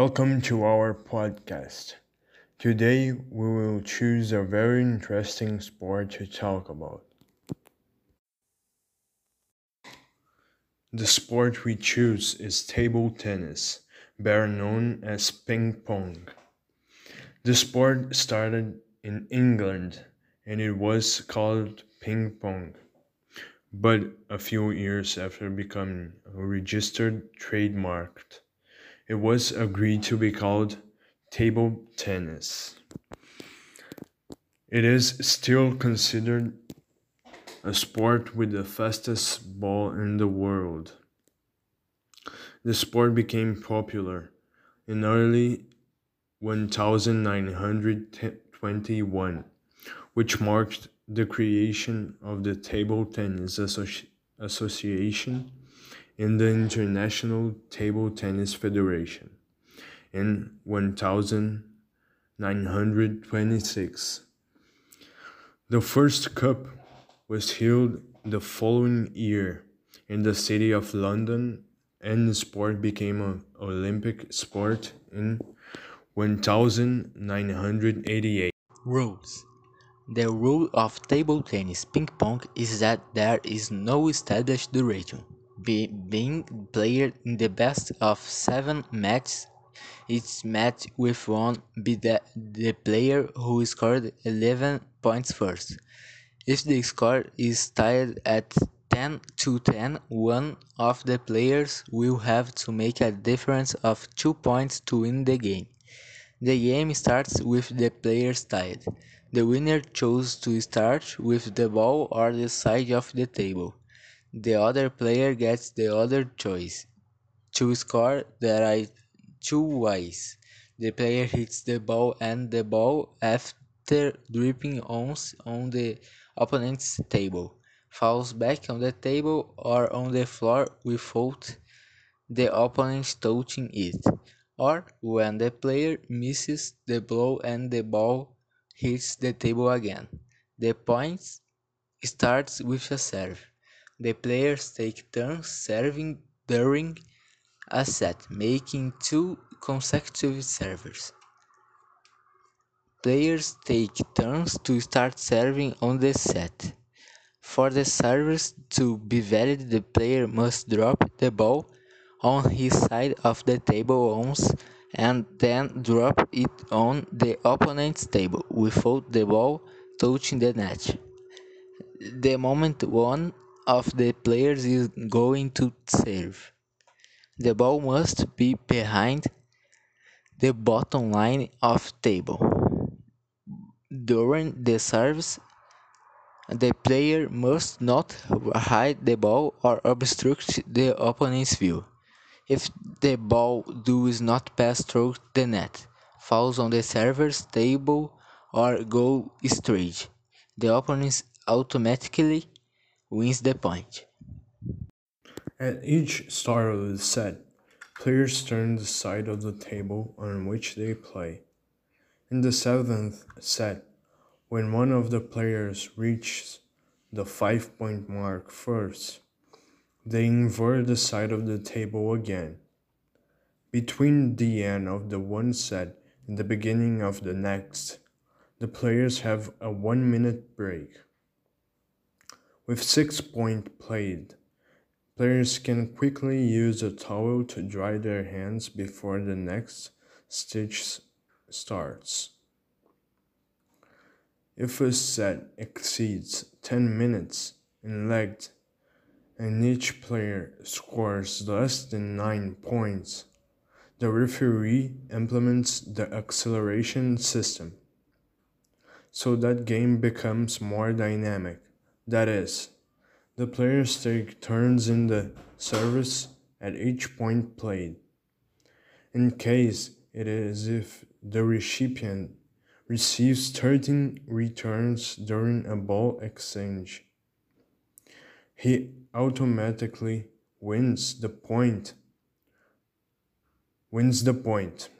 Welcome to our podcast. Today we will choose a very interesting sport to talk about. The sport we choose is table tennis, better known as ping pong. The sport started in England and it was called ping pong. But a few years after becoming a registered trademark, it was agreed to be called table tennis. It is still considered a sport with the fastest ball in the world. The sport became popular in early 1921, which marked the creation of the Table Tennis Associ- Association in the International Table Tennis Federation in 1926. The first cup was held the following year in the city of London and the sport became an Olympic sport in 1988. Rules The rule of table tennis ping pong is that there is no established duration be, being played in the best of seven matches. Each match with one be the, the player who scored 11 points first. If the score is tied at 10 to 10, one of the players will have to make a difference of 2 points to win the game. The game starts with the players tied. The winner chose to start with the ball or the side of the table. The other player gets the other choice. To score, there are two ways. The player hits the ball and the ball after dripping once on the opponent's table, falls back on the table or on the floor without the opponent touching it, or when the player misses the blow and the ball hits the table again. The points starts with a serve. The players take turns serving during a set, making two consecutive serves. Players take turns to start serving on the set. For the service to be valid, the player must drop the ball on his side of the table once and then drop it on the opponent's table without the ball touching the net. The moment one of the players is going to serve. The ball must be behind the bottom line of table. During the service, the player must not hide the ball or obstruct the opponent's view. If the ball does not pass through the net, falls on the server's table, or go straight, the opponent automatically wins the point. At each start of the set, players turn the side of the table on which they play. In the seventh set, when one of the players reaches the five point mark first, they invert the side of the table again. Between the end of the one set and the beginning of the next, the players have a one minute break. With six point played, players can quickly use a towel to dry their hands before the next stitch starts. If a set exceeds 10 minutes in length and each player scores less than 9 points, the referee implements the acceleration system so that game becomes more dynamic. That is, the players take turns in the service at each point played. In case it is if the recipient receives 13 returns during a ball exchange, he automatically wins the point. Wins the point.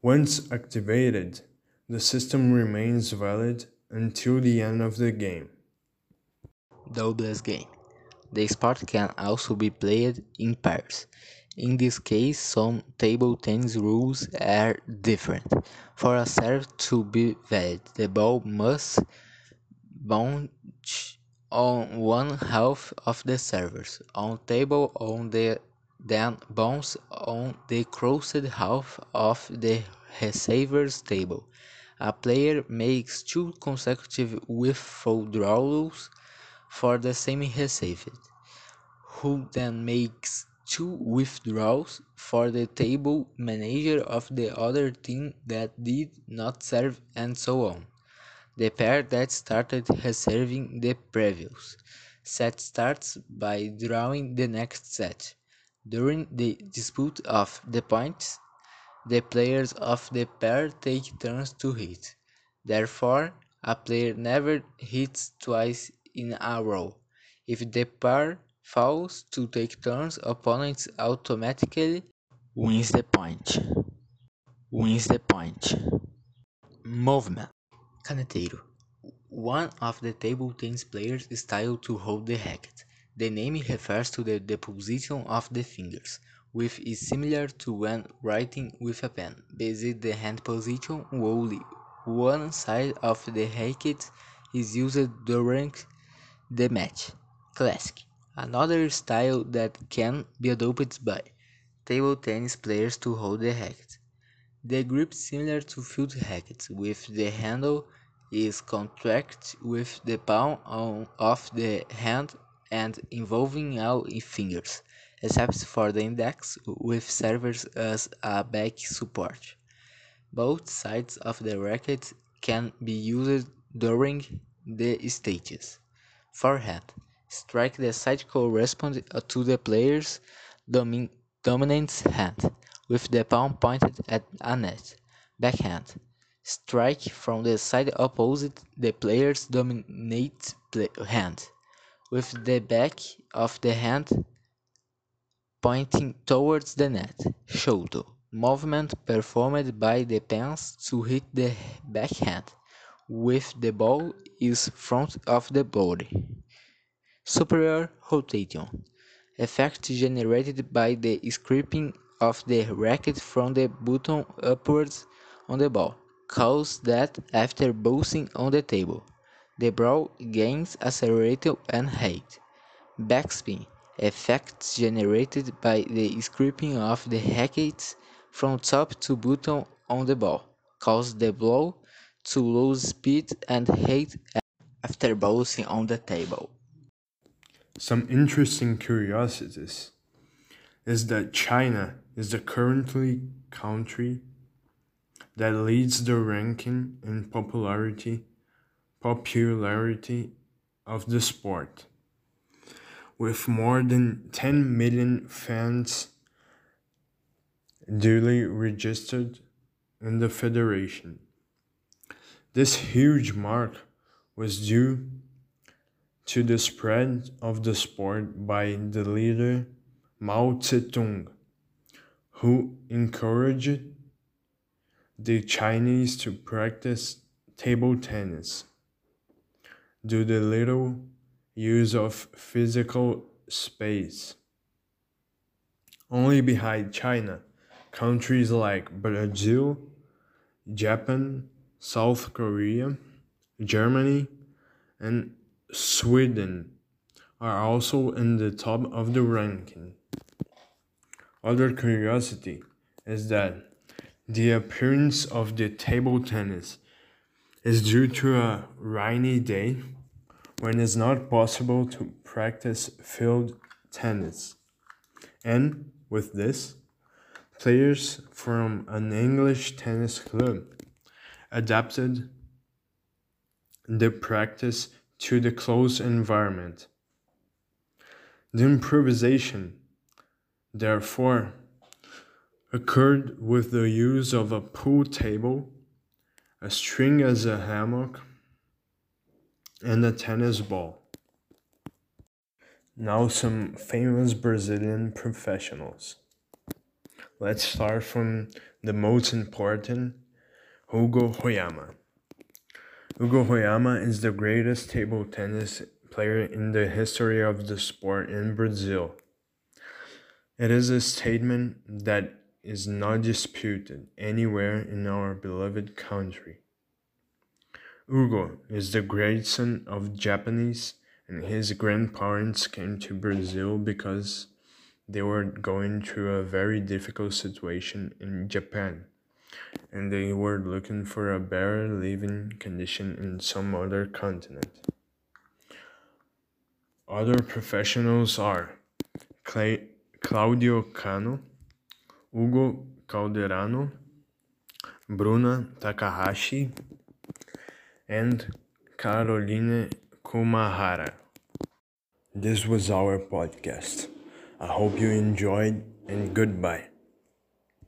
Once activated, the system remains valid until the end of the game. Doubles game. The sport can also be played in pairs. In this case, some table tennis rules are different. For a serve to be valid, the ball must bounce on one half of the server's on table on the then bounce on the crossed half of the receiver's table. A player makes two consecutive withdrawals for the same received, who then makes two withdrawals for the table manager of the other team that did not serve and so on. The pair that started reserving the previous set starts by drawing the next set. During the dispute of the points, the players of the pair take turns to hit. Therefore, a player never hits twice in a row. If the pair fails to take turns, opponents automatically wins the point. Wins the point. Movement. Caneteiro. One of the table tennis players' style to hold the racket. The name refers to the, the position of the fingers, which is similar to when writing with a pen. Based the hand position, only one side of the racket is used during the match. Classic. Another style that can be adopted by table tennis players to hold the racket. The grip similar to field rackets, with the handle is contract with the palm of the hand and involving all fingers, except for the index, with servers as a back support. Both sides of the racket can be used during the stages. Forehand. Strike the side corresponding to the player's domin dominant hand, with the palm pointed at a net. Backhand strike from the side opposite the player's dominant hand, with the back of the hand pointing towards the net. Shoto movement performed by the pens to hit the backhand, with the ball is front of the body. Superior rotation effect generated by the scraping of the racket from the button upwards on the ball cause that after bouncing on the table, the ball gains acceleration and height. Backspin effects generated by the scraping of the rackets from top to bottom on the ball cause the ball to lose speed and height after bouncing on the table. Some interesting curiosities is that China is the currently country that leads the ranking in popularity popularity of the sport with more than 10 million fans duly registered in the federation. This huge mark was due to the spread of the sport by the leader Mao Zedong, who encouraged the Chinese to practice table tennis Do the little use of physical space. Only behind China, countries like Brazil, Japan, South Korea, Germany, and Sweden are also in the top of the ranking. Other curiosity is that the appearance of the table tennis is due to a rainy day when it's not possible to practice field tennis. And with this, players from an English tennis club adapted the practice to the closed environment. The improvisation, therefore, occurred with the use of a pool table, a string as a hammock, and a tennis ball. Now, some famous Brazilian professionals. Let's start from the most important Hugo Hoyama. Hugo Hoyama is the greatest table tennis player in the history of the sport in Brazil. It is a statement that is not disputed anywhere in our beloved country. Hugo is the grandson of Japanese, and his grandparents came to Brazil because they were going through a very difficult situation in Japan, and they were looking for a better living condition in some other continent. Other professionals are Clay, Claudio Kano, Hugo Calderano, Bruna Takahashi, and Caroline Kumahara. This was our podcast. I hope you enjoyed and goodbye.